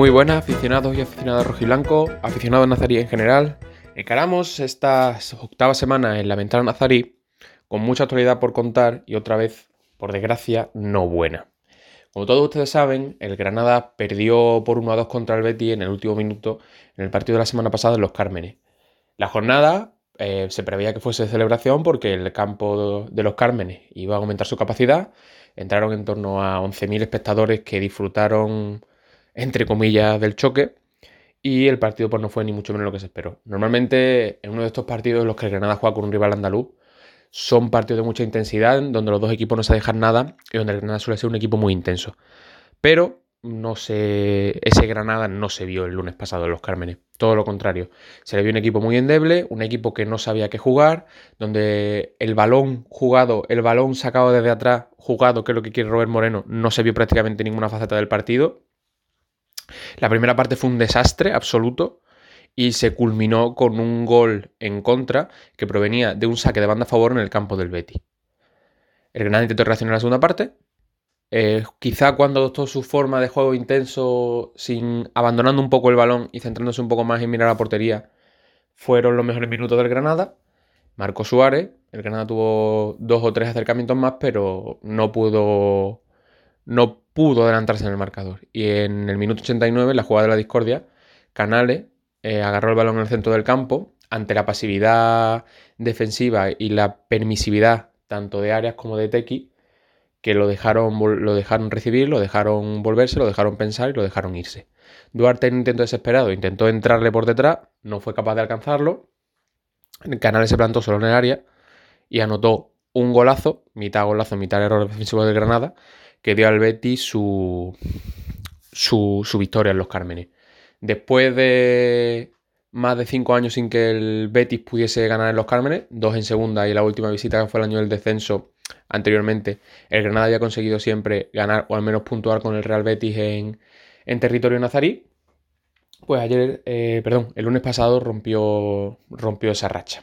Muy buenas aficionados y aficionadas rojiblanco, aficionados nazarí en general. Encaramos esta octava semana en la ventana nazarí con mucha actualidad por contar y otra vez, por desgracia, no buena. Como todos ustedes saben, el Granada perdió por 1 a 2 contra el Betty en el último minuto en el partido de la semana pasada en Los Cármenes. La jornada eh, se preveía que fuese de celebración porque el campo de Los Cármenes iba a aumentar su capacidad. Entraron en torno a 11.000 espectadores que disfrutaron entre comillas, del choque. Y el partido pues no fue ni mucho menos lo que se esperó. Normalmente en uno de estos partidos en los que el Granada juega con un rival andaluz, son partidos de mucha intensidad, donde los dos equipos no se dejan nada y donde el Granada suele ser un equipo muy intenso. Pero no se, ese Granada no se vio el lunes pasado en los Cármenes. Todo lo contrario. Se le vio un equipo muy endeble, un equipo que no sabía qué jugar, donde el balón jugado, el balón sacado desde atrás, jugado, que es lo que quiere Robert Moreno, no se vio prácticamente ninguna faceta del partido. La primera parte fue un desastre absoluto y se culminó con un gol en contra que provenía de un saque de banda a favor en el campo del Betty. El Granada intentó reaccionar en la segunda parte. Eh, quizá cuando adoptó su forma de juego intenso, sin abandonando un poco el balón y centrándose un poco más en mirar la portería, fueron los mejores minutos del Granada. Marco Suárez, el Granada tuvo dos o tres acercamientos más, pero no pudo no pudo adelantarse en el marcador. Y en el minuto 89, la jugada de la discordia, Canales eh, agarró el balón en el centro del campo ante la pasividad defensiva y la permisividad tanto de Arias como de Tequi, que lo dejaron, lo dejaron recibir, lo dejaron volverse, lo dejaron pensar y lo dejaron irse. Duarte en un intento desesperado intentó entrarle por detrás, no fue capaz de alcanzarlo. Canales se plantó solo en el área y anotó un golazo, mitad golazo, mitad error defensivo de Granada, que dio al Betis su, su, victoria en los Cármenes. Después de más de cinco años sin que el Betis pudiese ganar en los Cármenes, dos en segunda y la última visita que fue el año del descenso anteriormente, el Granada había conseguido siempre ganar o al menos puntuar con el Real Betis en, territorio nazarí. Pues ayer, eh, perdón, el lunes pasado rompió, rompió esa racha.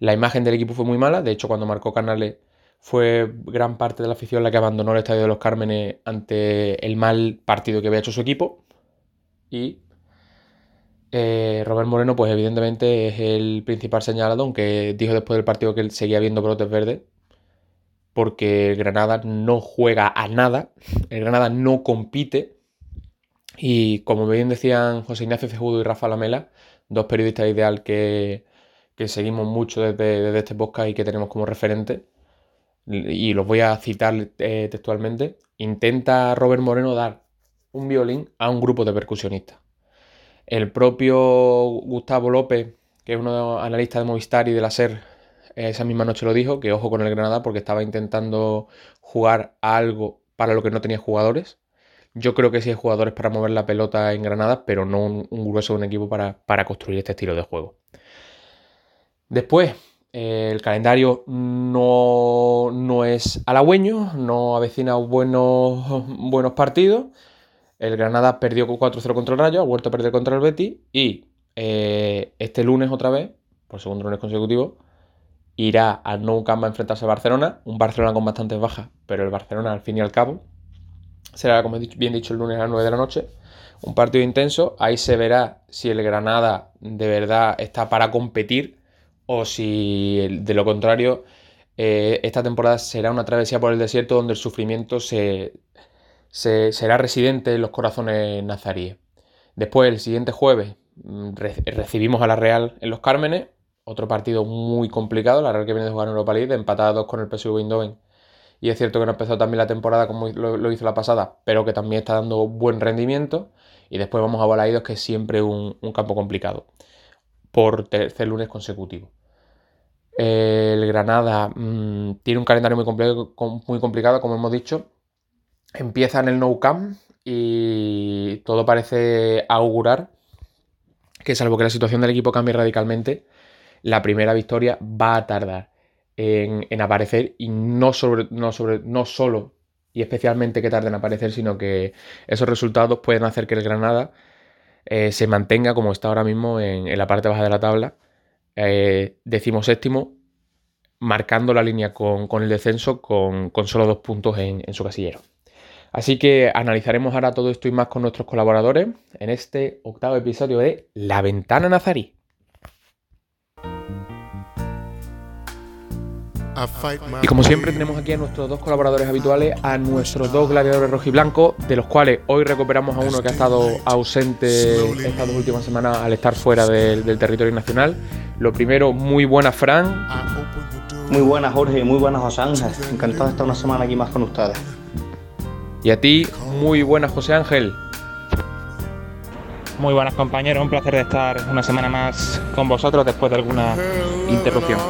La imagen del equipo fue muy mala, de hecho cuando marcó Canales fue gran parte de la afición la que abandonó el Estadio de los Cármenes ante el mal partido que había hecho su equipo. Y eh, Robert Moreno, pues evidentemente es el principal señalado, aunque dijo después del partido que él seguía viendo brotes verdes, porque el Granada no juega a nada, el Granada no compite. Y como bien decían José Ignacio Cejudo y Rafa Lamela, dos periodistas ideal que, seguimos mucho desde, desde este podcast y que tenemos como referente, y los voy a citar eh, textualmente, intenta Robert Moreno dar un violín a un grupo de percusionistas. El propio Gustavo López, que es uno de los analistas de Movistar y de la SER, esa misma noche lo dijo, que ojo con el Granada porque estaba intentando jugar a algo para lo que no tenía jugadores. Yo creo que sí hay jugadores para mover la pelota en Granada, pero no un, grueso de un equipo para, para construir este estilo de juego. Después, el calendario no, es halagüeño, no avecina buenos, buenos partidos. El Granada perdió 4-0 contra el Rayo, ha vuelto a perder contra el Betis y eh, este lunes otra vez, por segundo lunes consecutivo, irá al Nou Camp a enfrentarse a Barcelona, un Barcelona con bastantes bajas, pero el Barcelona al fin y al cabo será, como bien dicho, el lunes a las 9 de la noche. Un partido intenso, ahí se verá si el Granada de verdad está para competir o si de lo contrario eh, esta temporada será una travesía por el desierto donde el sufrimiento se, será residente en los corazones nazaríes. Después, el siguiente jueves, mm, recibimos a la Real en los Cármenes, otro partido muy complicado, la Real que viene de jugar en Europa League, empatados con el PSV Eindhoven. Y es cierto que no empezó también la temporada como lo, hizo la pasada, pero que también está dando buen rendimiento. Y después vamos a Balaidos, que es siempre un campo complicado, por tercer lunes consecutivo el Granada mm, tiene un calendario muy, muy complicado, como hemos dicho. Empieza en el No Camp y todo parece augurar que salvo que la situación del equipo cambie radicalmente, la primera victoria va a tardar en, aparecer y no, solo y especialmente que tarden en aparecer, sino que esos resultados pueden hacer que el Granada eh, se mantenga como está ahora mismo en, la parte baja de la tabla, eh, marcando la línea con, el descenso con, solo dos puntos en su casillero. Así que analizaremos ahora todo esto y más con nuestros colaboradores en este octavo episodio de La Ventana Nazarí. Y como siempre tenemos aquí a nuestros dos colaboradores habituales, a nuestros dos gladiadores rojiblancos, de los cuales hoy recuperamos a uno que ha estado ausente estas dos últimas semanas al estar fuera del, territorio nacional. Lo primero, muy buena Fran. Muy buenas Jorge, muy buenas José Ángel. Encantado de estar una semana aquí más con ustedes. Y a ti, muy buenas José Ángel. Muy buenas compañeros, un placer de estar una semana más con vosotros después de alguna interrupción.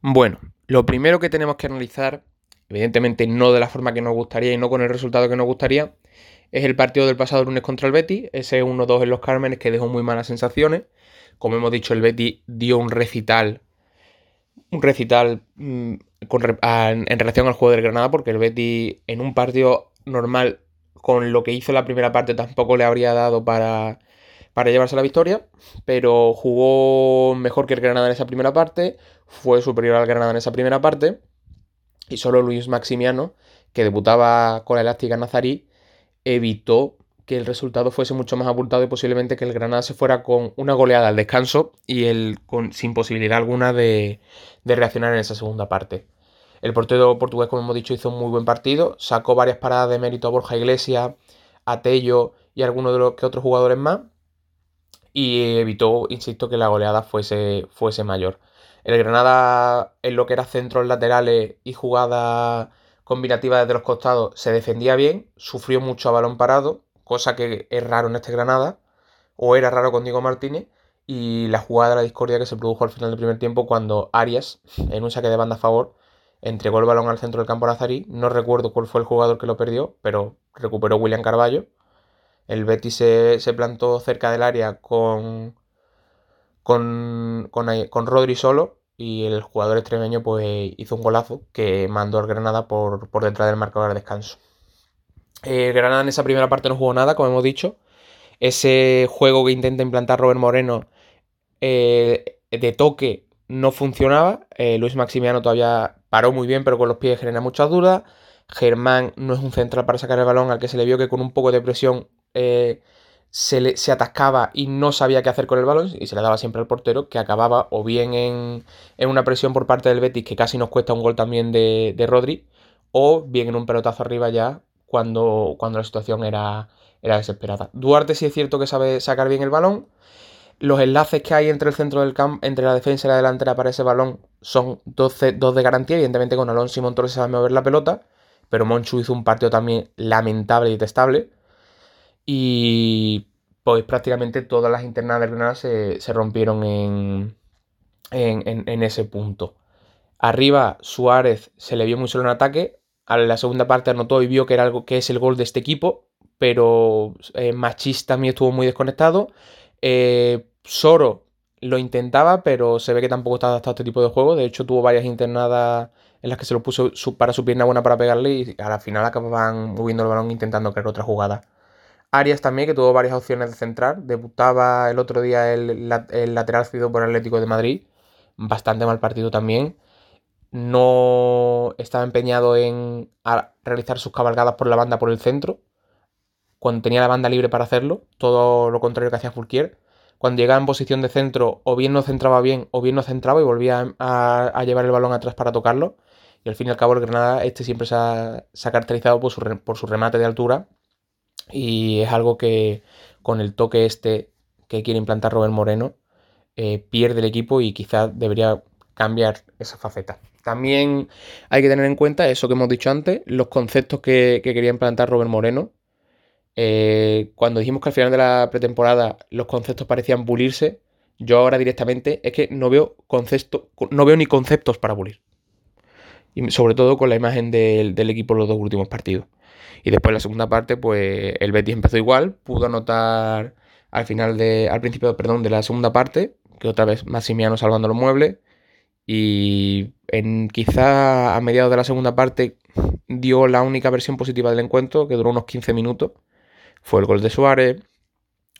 Bueno, lo primero que tenemos que analizar, evidentemente no de la forma que nos gustaría y no con el resultado que nos gustaría, es el partido del pasado lunes contra el Betty, ese 1-2 en los Cármenes que dejó muy malas sensaciones. Como hemos dicho, el Betty dio un recital, un recital mm, en relación al juego del Granada, porque el Betty en un partido normal con lo que hizo la primera parte tampoco le habría dado para, para llevarse la victoria, pero jugó mejor que el Granada en esa primera parte, fue superior al Granada en esa primera parte, y solo Luis Maximiano, que debutaba con la elástica Nazarí, evitó que el resultado fuese mucho más abultado y posiblemente que el Granada se fuera con una goleada al descanso y con, sin posibilidad alguna de, de reaccionar en esa segunda parte. El portero portugués, como hemos dicho, hizo un muy buen partido, sacó varias paradas de mérito a Borja Iglesias, a Tello y algunos de los que otros jugadores más, y evitó, insisto, que la goleada fuese, fuese mayor. El Granada, en lo que era centros laterales y jugada combinativa desde los costados, se defendía bien, sufrió mucho a balón parado, cosa que es raro en este Granada, o era raro con Diego Martínez, y la jugada de la discordia que se produjo al final del primer tiempo cuando Arias, en un saque de banda a favor, entregó el balón al centro del campo Nazarí. No recuerdo cuál fue el jugador que lo perdió, pero recuperó William Carballo el Betis se, plantó cerca del área con, con, con, Rodri solo y el jugador extremeño pues hizo un golazo que mandó al Granada por, detrás del marcador de descanso. El Granada en esa primera parte no jugó nada, como hemos dicho. Ese juego que intenta implantar Robert Moreno eh, de toque no funcionaba. Eh, Luis Maximiano todavía paró muy bien, pero con los pies genera muchas dudas. Germán no es un central para sacar el balón, al que se le vio que con un poco de presión eh, se, se, atascaba y no sabía qué hacer con el balón y se le daba siempre al portero que acababa o bien en, una presión por parte del Betis que casi nos cuesta un gol también de, Rodri o bien en un pelotazo arriba ya cuando, cuando la situación era, era desesperada. Duarte sí es cierto que sabe sacar bien el balón. Los enlaces que hay entre el centro del campo, entre la defensa y la delantera para ese balón son dos, dos de garantía. Evidentemente con Alonso y Montoro se sabe mover la pelota, pero Monchu hizo un partido también lamentable y detestable y pues prácticamente todas las internas del Granada se, rompieron en, en, ese punto. Arriba Suárez se le vio muy solo en ataque, a la segunda parte anotó y vio que era algo que es el gol de este equipo, pero eh, Machis también estuvo muy desconectado. Eh, Soro lo intentaba, pero se ve que tampoco está adaptado a este tipo de juego. De hecho, tuvo varias internadas en las que se lo puso para su pierna buena para pegarle y a la final acababan moviendo el balón intentando crear otra jugada. Arias también, que tuvo varias opciones de centrar. Debutaba el otro día el, lateral cedido por Atlético de Madrid. Bastante mal partido también. No estaba empeñado en realizar sus cabalgadas por la banda por el centro. Cuando tenía la banda libre para hacerlo. Todo lo contrario que hacía Fulquier. Cuando llegaba en posición de centro, o bien no centraba bien, o bien no centraba y volvía a, llevar el balón atrás para tocarlo. Y al fin y al cabo, el Granada este siempre se ha, caracterizado por su remate de altura y es algo que con el toque este que quiere implantar Robert Moreno eh, pierde el equipo y quizás debería cambiar esa faceta. También hay que tener en cuenta eso que hemos dicho antes, los conceptos que, quería implantar Robert Moreno. Eh, cuando dijimos que al final de la pretemporada los conceptos parecían bulirse, yo ahora directamente es que no veo concepto, no veo ni conceptos para bulir. Y sobre todo con la imagen del, equipo en los dos últimos partidos. Y después la segunda parte, pues el Betis empezó igual, pudo anotar al final de, al principio, perdón, de la segunda parte, que otra vez Massimiano salvando los muebles. Y en quizá a mediados de la segunda parte dio la única versión positiva del encuentro, que duró unos 15 minutos. Fue el gol de Suárez,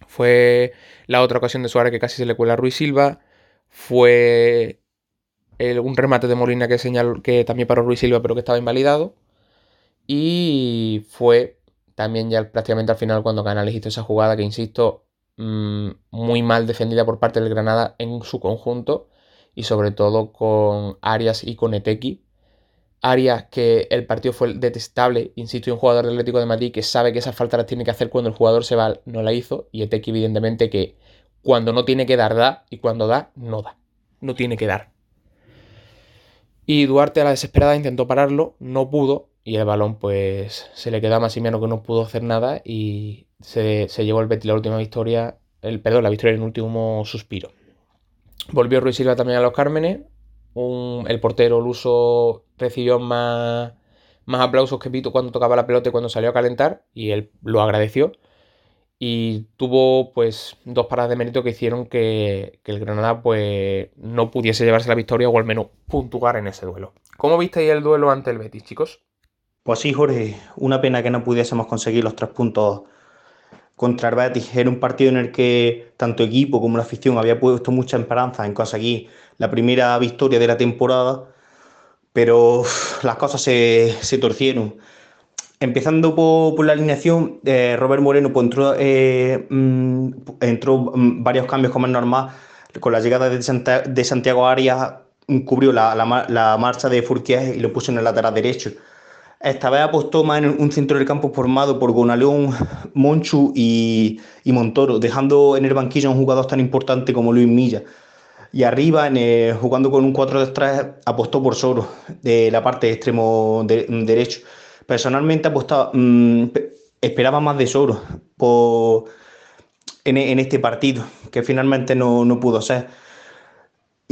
fue la otra ocasión de Suárez que casi se le cuela a Ruiz Silva, fue un remate de Molina que, señaló, que también paró Ruiz Silva pero que estaba invalidado. Y fue también ya prácticamente al final cuando Canales hizo esa jugada que, insisto, mm, muy mal defendida por parte del Granada en su conjunto y sobre todo con Arias y con Eteki. Arias que el partido fue detestable, insisto, y un jugador del Atlético de Madrid que sabe que esas faltas las tiene que hacer cuando el jugador se va, no la hizo, y Eteki evidentemente que cuando no tiene que dar, da, y cuando da, no da. No tiene que dar. Y Duarte a la desesperada intentó pararlo, no pudo, y el balón pues se le queda más y menos que no pudo hacer nada y se, llevó el Betis la última victoria, el, perdón, la victoria en el último suspiro. Volvió Ruiz Silva también a los Cármenes, el portero luso recibió más, más aplausos que Pito cuando tocaba la pelota y cuando salió a calentar y él lo agradeció y tuvo pues dos paradas de mérito que hicieron que, que, el Granada pues no pudiese llevarse la victoria o al menos puntuar en ese duelo. ¿Cómo visteis el duelo ante el Betis, chicos? Pues sí, Jorge, una pena que no pudiésemos conseguir los tres puntos contra el Betis. Era un partido en el que tanto equipo como la afición había puesto mucha esperanza en conseguir la primera victoria de la temporada, pero las cosas se, torcieron. Empezando por, la alineación, eh, Robert Moreno pues, entró, eh, mm, mm, varios cambios como es normal. Con la llegada de, Santiago Arias cubrió la, la marcha de Furquier y lo puso en el lateral derecho. Esta vez apostó más en un centro del campo formado por Gonaleón, Monchu y, Montoro, dejando en el banquillo a un jugador tan importante como Luis Milla. Y arriba, en jugando con un 4 de 3, apostó por Soro, de la parte de extremo derecho. Personalmente apostaba, mm, esperaba más de Soro en, este partido, que finalmente no, no pudo ser.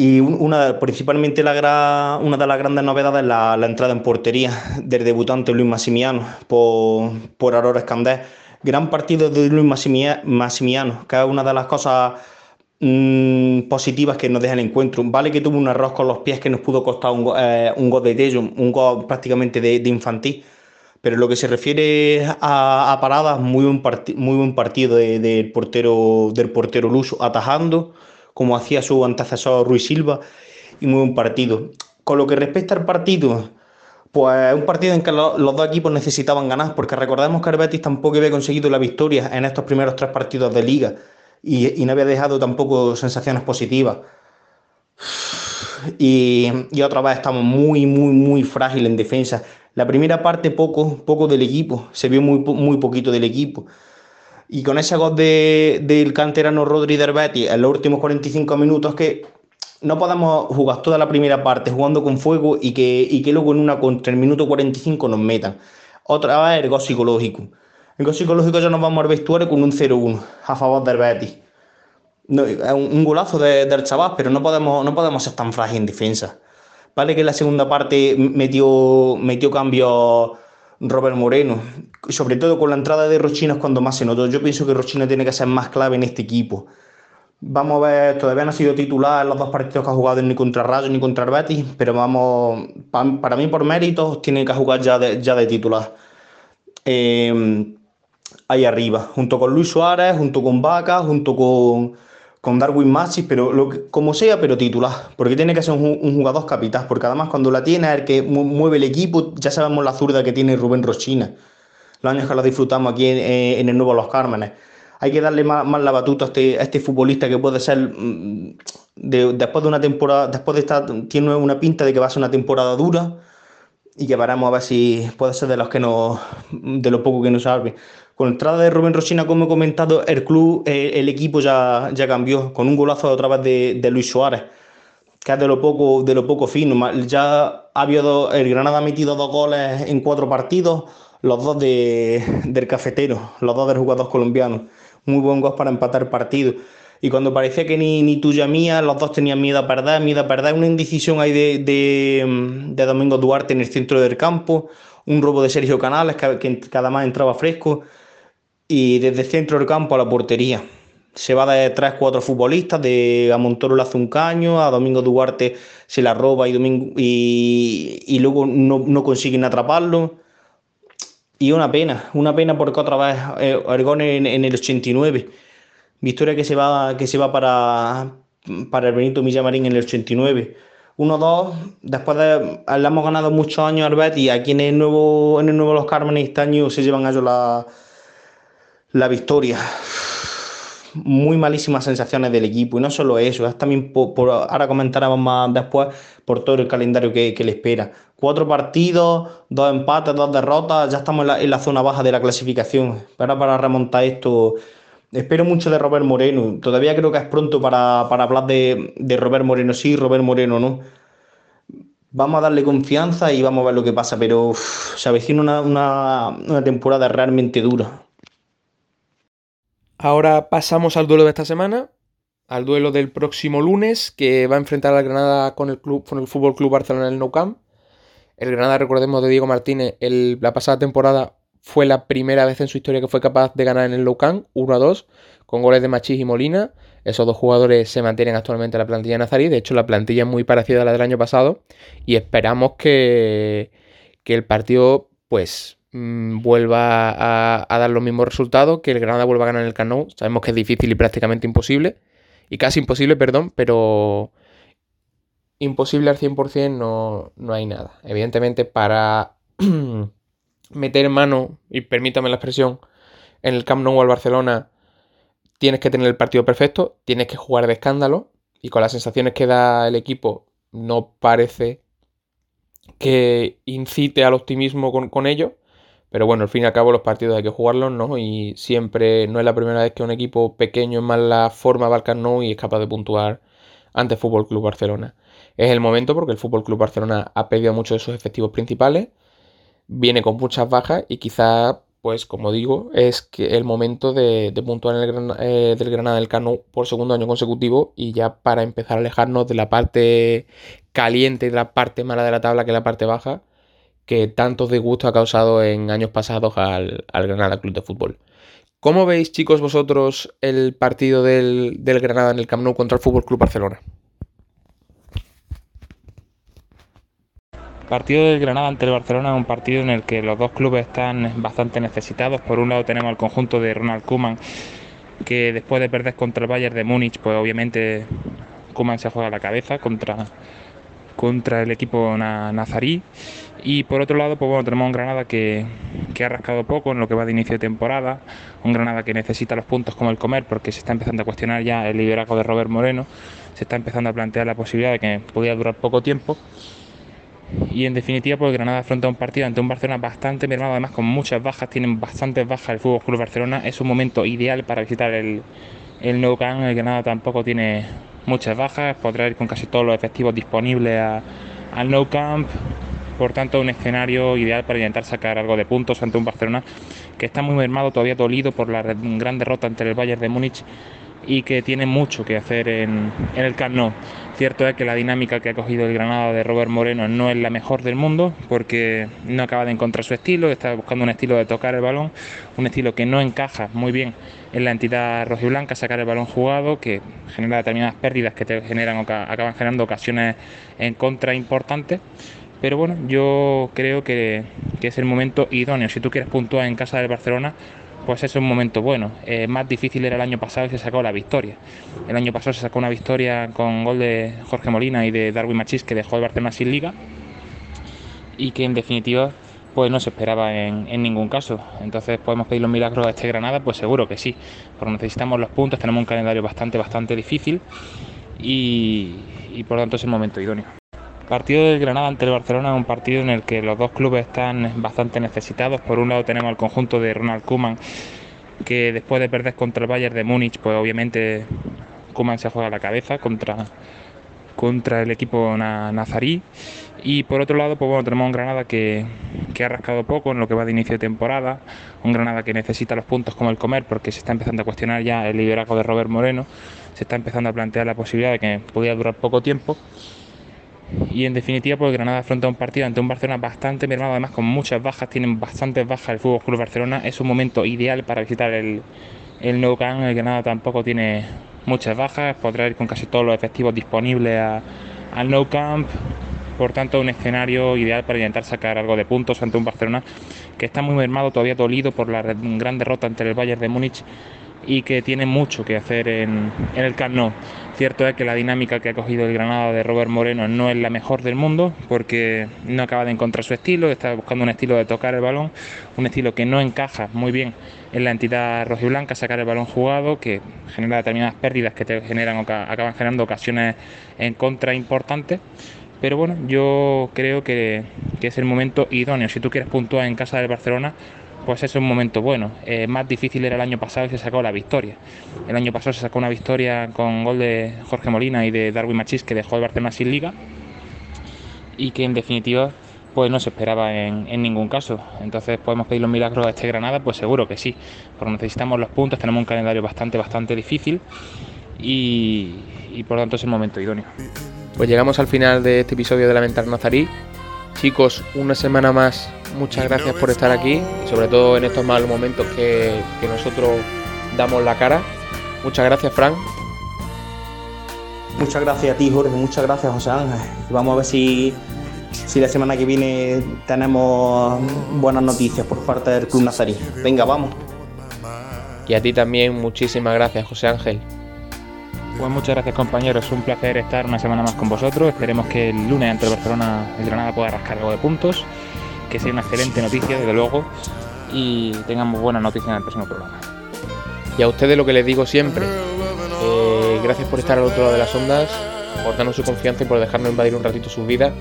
Y una, principalmente la una de las grandes novedades es la, entrada en portería del debutante Luis Massimiano por, por Aurora Escandés. Gran partido de Luis Massimiano, que es una de las cosas mm, positivas que nos deja el encuentro. Vale que tuvo un error con los pies que nos pudo costar un, eh, un gol de Tello, un gol prácticamente de, infantil. Pero lo que se refiere a, paradas, muy buen, muy buen partido del, portero, del portero luso, atajando como hacía su antecesor Ruiz Silva, y muy buen partido. Con lo que respecta al partido, pues un partido en que los dos equipos necesitaban ganar, porque recordemos que el Betis tampoco había conseguido la victoria en estos primeros tres partidos de liga y, no había dejado tampoco sensaciones positivas. Y, otra vez estamos muy, muy, muy frágiles en defensa. La primera parte poco, poco del equipo, se vio muy, muy poquito del equipo. Y con ese gol del canterano Rodri Derbetti en los últimos 45 minutos que no podemos jugar toda la primera parte jugando con fuego y que, y que luego en una contra el minuto 45 nos metan. Otra vez el gol psicológico. El gol psicológico ya nos vamos al vestuario con un 0-1 a favor del Betis. Un, golazo del chaval, pero no podemos, no podemos ser tan frágiles en defensa. Vale que en la segunda parte metió, metió cambios Robert Moreno, sobre todo con la entrada de Rochina es cuando más se notó. Yo pienso que Rochina tiene que ser más clave en este equipo. Vamos a ver, todavía no ha sido titular en los dos partidos que ha jugado ni contra Rayo ni contra Betis, pero vamos, para mí por méritos tiene que jugar ya de, ya de titular. Eh, ahí arriba, junto con Luis Suárez, junto con Vaca, junto con con Darwin Maxis, pero lo como sea, pero titular, porque tiene que ser un, jugador capitán, porque además cuando la tiene el que mueve el equipo, ya sabemos la zurda que tiene Rubén Rochina, los años que la disfrutamos aquí en, el Nuevo Los Cármenes. Hay que darle más, la batuta a este, este, futbolista que puede ser, mm, después de una temporada, después de estar, tiene una pinta de que va a ser una temporada dura y que paramos a ver si puede ser de los que nos, de lo poco que nos salve. Con la entrada de Rubén Rosina, como he comentado, el club, eh, el equipo ya, ya cambió, con un golazo otra vez de, Luis Suárez, que es de lo poco, de lo poco fino. Ya ha habido, el Granada ha metido dos goles en cuatro partidos, los dos del cafetero, los dos del jugador colombiano. Muy buen gol para empatar partido. Y cuando parecía que ni, ni tuya mía, los dos tenían miedo a perder, miedo a perder. Una indecisión ahí de, de, Domingo Duarte en el centro del campo, un robo de Sergio Canales que, que, que entraba fresco y desde centro del campo a la portería. Se va de tres, cuatro futbolistas, de a Montoro le hace un caño, a Domingo Duarte se la roba y, Domingo, y, luego no, consiguen atraparlo. Y una pena, una pena porque otra vez eh, en, el 89. Victoria que se va, que se va para, para el Benito Villamarín en el 89. 1-2, después de le hemos ganado muchos años al Betis y aquí en el nuevo, en el nuevo Los Cármenes este año se llevan a ellos la, la victoria. Muy malísimas sensaciones del equipo y no solo eso, es también por, ahora comentaremos más después por todo el calendario que, le espera. Cuatro partidos, dos empates, dos derrotas, ya estamos en la, zona baja de la clasificación. Para remontar esto, espero mucho de Robert Moreno. Todavía creo que es pronto para, hablar de, de Robert Moreno, sí, Robert Moreno, ¿no? Vamos a darle confianza y vamos a ver lo que pasa, pero se avecina una, una, una temporada realmente dura. Ahora pasamos al duelo de esta semana, al duelo del próximo lunes, que va a enfrentar al Granada con el, club, con el Fútbol Club Barcelona en el Nou Camp. El Granada, recordemos de Diego Martínez, la pasada temporada fue la primera vez en su historia que fue capaz de ganar en el Nou Camp 1 a 2, con goles de Machís y Molina. Esos dos jugadores se mantienen actualmente en la plantilla de Nazarí. De hecho, la plantilla es muy parecida a la del año pasado. Y esperamos que, que el partido, pues, Mm, vuelva a, dar los mismos resultados, que el Granada vuelva a ganar en el Camp Sabemos que es difícil y prácticamente imposible, y casi imposible, perdón, pero imposible al 100% no, no hay nada. Evidentemente, para meter mano, y permítame la expresión, en el Camp Nou al Barcelona, tienes que tener el partido perfecto, tienes que jugar de escándalo, y con las sensaciones que da el equipo, no parece que incite al optimismo con, con ello. Pero bueno, al fin y al cabo los partidos hay que jugarlos, ¿no? Y siempre no es la primera vez que un equipo pequeño en mala forma va al Nou y es capaz de puntuar ante Fútbol Club Barcelona. Es el momento porque el Fútbol Club Barcelona ha perdido muchos de sus efectivos principales, viene con muchas bajas y quizá, pues como digo, es que el momento de, puntuar en el eh, del Granada del Cano por segundo año consecutivo y ya para empezar a alejarnos de la parte caliente y de la parte mala de la tabla que es la parte baja que tanto disgusto ha causado en años pasados al, Granada Club de Fútbol. ¿Cómo veis, chicos, vosotros el partido del, Granada en el Camp Nou contra el Fútbol Club Barcelona? El partido del Granada ante el Barcelona es un partido en el que los dos clubes están bastante necesitados. Por un lado tenemos el conjunto de Ronald Koeman, que después de perder contra el Bayern de Múnich, pues obviamente Koeman se juega la cabeza contra, contra el equipo nazarí. Y por otro lado, pues bueno, tenemos un Granada que, ha rascado poco en lo que va de inicio de temporada, un Granada que necesita los puntos como el comer porque se está empezando a cuestionar ya el liderazgo de Robert Moreno, se está empezando a plantear la posibilidad de que pudiera durar poco tiempo. Y en definitiva, pues Granada afronta un partido ante un Barcelona bastante mermado, además con muchas bajas, tienen bastantes bajas el Fútbol Club Barcelona, es un momento ideal para visitar el, el Nou Camp, el Granada tampoco tiene muchas bajas, podrá ir con casi todos los efectivos disponibles al No Camp. Por tanto, un escenario ideal para intentar sacar algo de puntos ante un Barcelona que está muy mermado, todavía dolido por la gran derrota ante el Bayern de Múnich y que tiene mucho que hacer en, el Camp. Cierto es que la dinámica que ha cogido el Granada de Robert Moreno no es la mejor del mundo porque no acaba de encontrar su estilo, está buscando un estilo de tocar el balón, un estilo que no encaja muy bien en la entidad rojiblanca, sacar el balón jugado, que genera determinadas pérdidas que te generan acaban generando ocasiones en contra importantes. Pero bueno, yo creo que, que es el momento idóneo. Si tú quieres puntuar en casa del Barcelona, pues es un momento bueno. Eh, más difícil era el año pasado y se sacó la victoria. El año pasado se sacó una victoria con gol de Jorge Molina y de Darwin Machís que dejó el Barcelona sin liga y que en definitiva pues no se esperaba en, ningún caso. Entonces podemos pedir los milagros a este Granada, pues seguro que sí, porque necesitamos los puntos, tenemos un calendario bastante, bastante difícil y, y por lo tanto es el momento idóneo. Partido del Granada ante el Barcelona es un partido en el que los dos clubes están bastante necesitados. Por un lado tenemos el conjunto de Ronald Koeman, que después de perder contra el Bayern de Múnich, pues obviamente Koeman se juega la cabeza contra, contra el equipo nazarí. Y por otro lado, pues bueno, tenemos un Granada que, que, ha rascado poco en lo que va de inicio de temporada, un Granada que necesita los puntos como el comer porque se está empezando a cuestionar ya el liderazgo de Robert Moreno, se está empezando a plantear la posibilidad de que pudiera durar poco tiempo y en definitiva pues Granada afronta un partido ante un Barcelona bastante mermado, además con muchas bajas, tienen bastantes bajas el Fútbol Club Barcelona, es un momento ideal para visitar el, El Nou Camp, el Granada tampoco tiene muchas bajas, podrá ir con casi todos los efectivos disponibles al Nou Camp. Por tanto, un escenario ideal para intentar sacar algo de puntos ante un Barcelona que está muy mermado, todavía dolido por la gran derrota ante el Bayern de Múnich y que tiene mucho que hacer en, el Camp. Cierto es que la dinámica que ha cogido el Granada de Robert Moreno no es la mejor del mundo porque no acaba de encontrar su estilo, está buscando un estilo de tocar el balón, un estilo que no encaja muy bien en la entidad rojiblanca, sacar el balón jugado, que genera determinadas pérdidas que te generan acaban generando ocasiones en contra importantes. Pero bueno, yo creo que, que es el momento idóneo. Si tú quieres puntuar en casa del Barcelona, pues es un momento bueno. Eh, más difícil era el año pasado y se sacó la victoria. El año pasado se sacó una victoria con gol de Jorge Molina y de Darwin Machís que dejó el Barcelona sin liga y que en definitiva pues no se esperaba en, ningún caso. Entonces podemos pedir los milagros a este Granada, pues seguro que sí, porque necesitamos los puntos, tenemos un calendario bastante, bastante difícil y, y por lo tanto es el momento idóneo. Pues llegamos al final de este episodio de Lamentar Nazarí. Chicos, una semana más, muchas gracias por estar aquí, sobre todo en estos malos momentos que, nosotros damos la cara. Muchas gracias, Frank. Muchas gracias a ti, Jorge, muchas gracias, José Ángel. Vamos a ver si, si la semana que viene tenemos buenas noticias por parte del Club Nazarí. Venga, vamos. Y a ti también, muchísimas gracias, José Ángel. Pues muchas gracias compañeros, es un placer estar una semana más con vosotros. Esperemos que el lunes ante el Barcelona el Granada pueda rascar algo de puntos, que sea una excelente noticia desde luego y tengamos buenas noticias en el próximo programa. Y a ustedes lo que les digo siempre, eh, gracias por estar al otro lado de las ondas, por darnos su confianza y por dejarnos invadir un ratito sus vidas.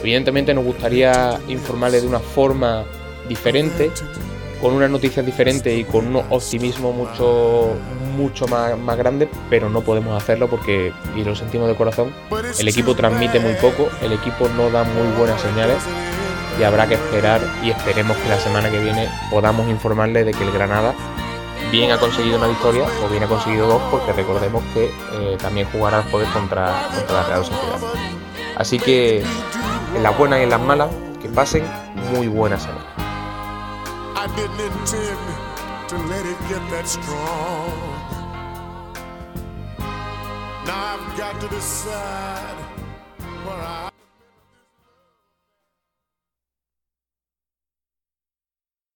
Evidentemente nos gustaría informarles de una forma diferente, con unas noticias diferentes y con un optimismo mucho, mucho más, más grande, pero no podemos hacerlo porque, y lo sentimos de corazón, el equipo transmite muy poco, el equipo no da muy buenas señales y habrá que esperar y esperemos que la semana que viene podamos informarle de que el Granada bien ha conseguido una victoria o bien ha conseguido dos porque recordemos que eh, también jugará el jueves contra, contra la Real Sociedad. Así que en las buenas y en las malas, que pasen muy where I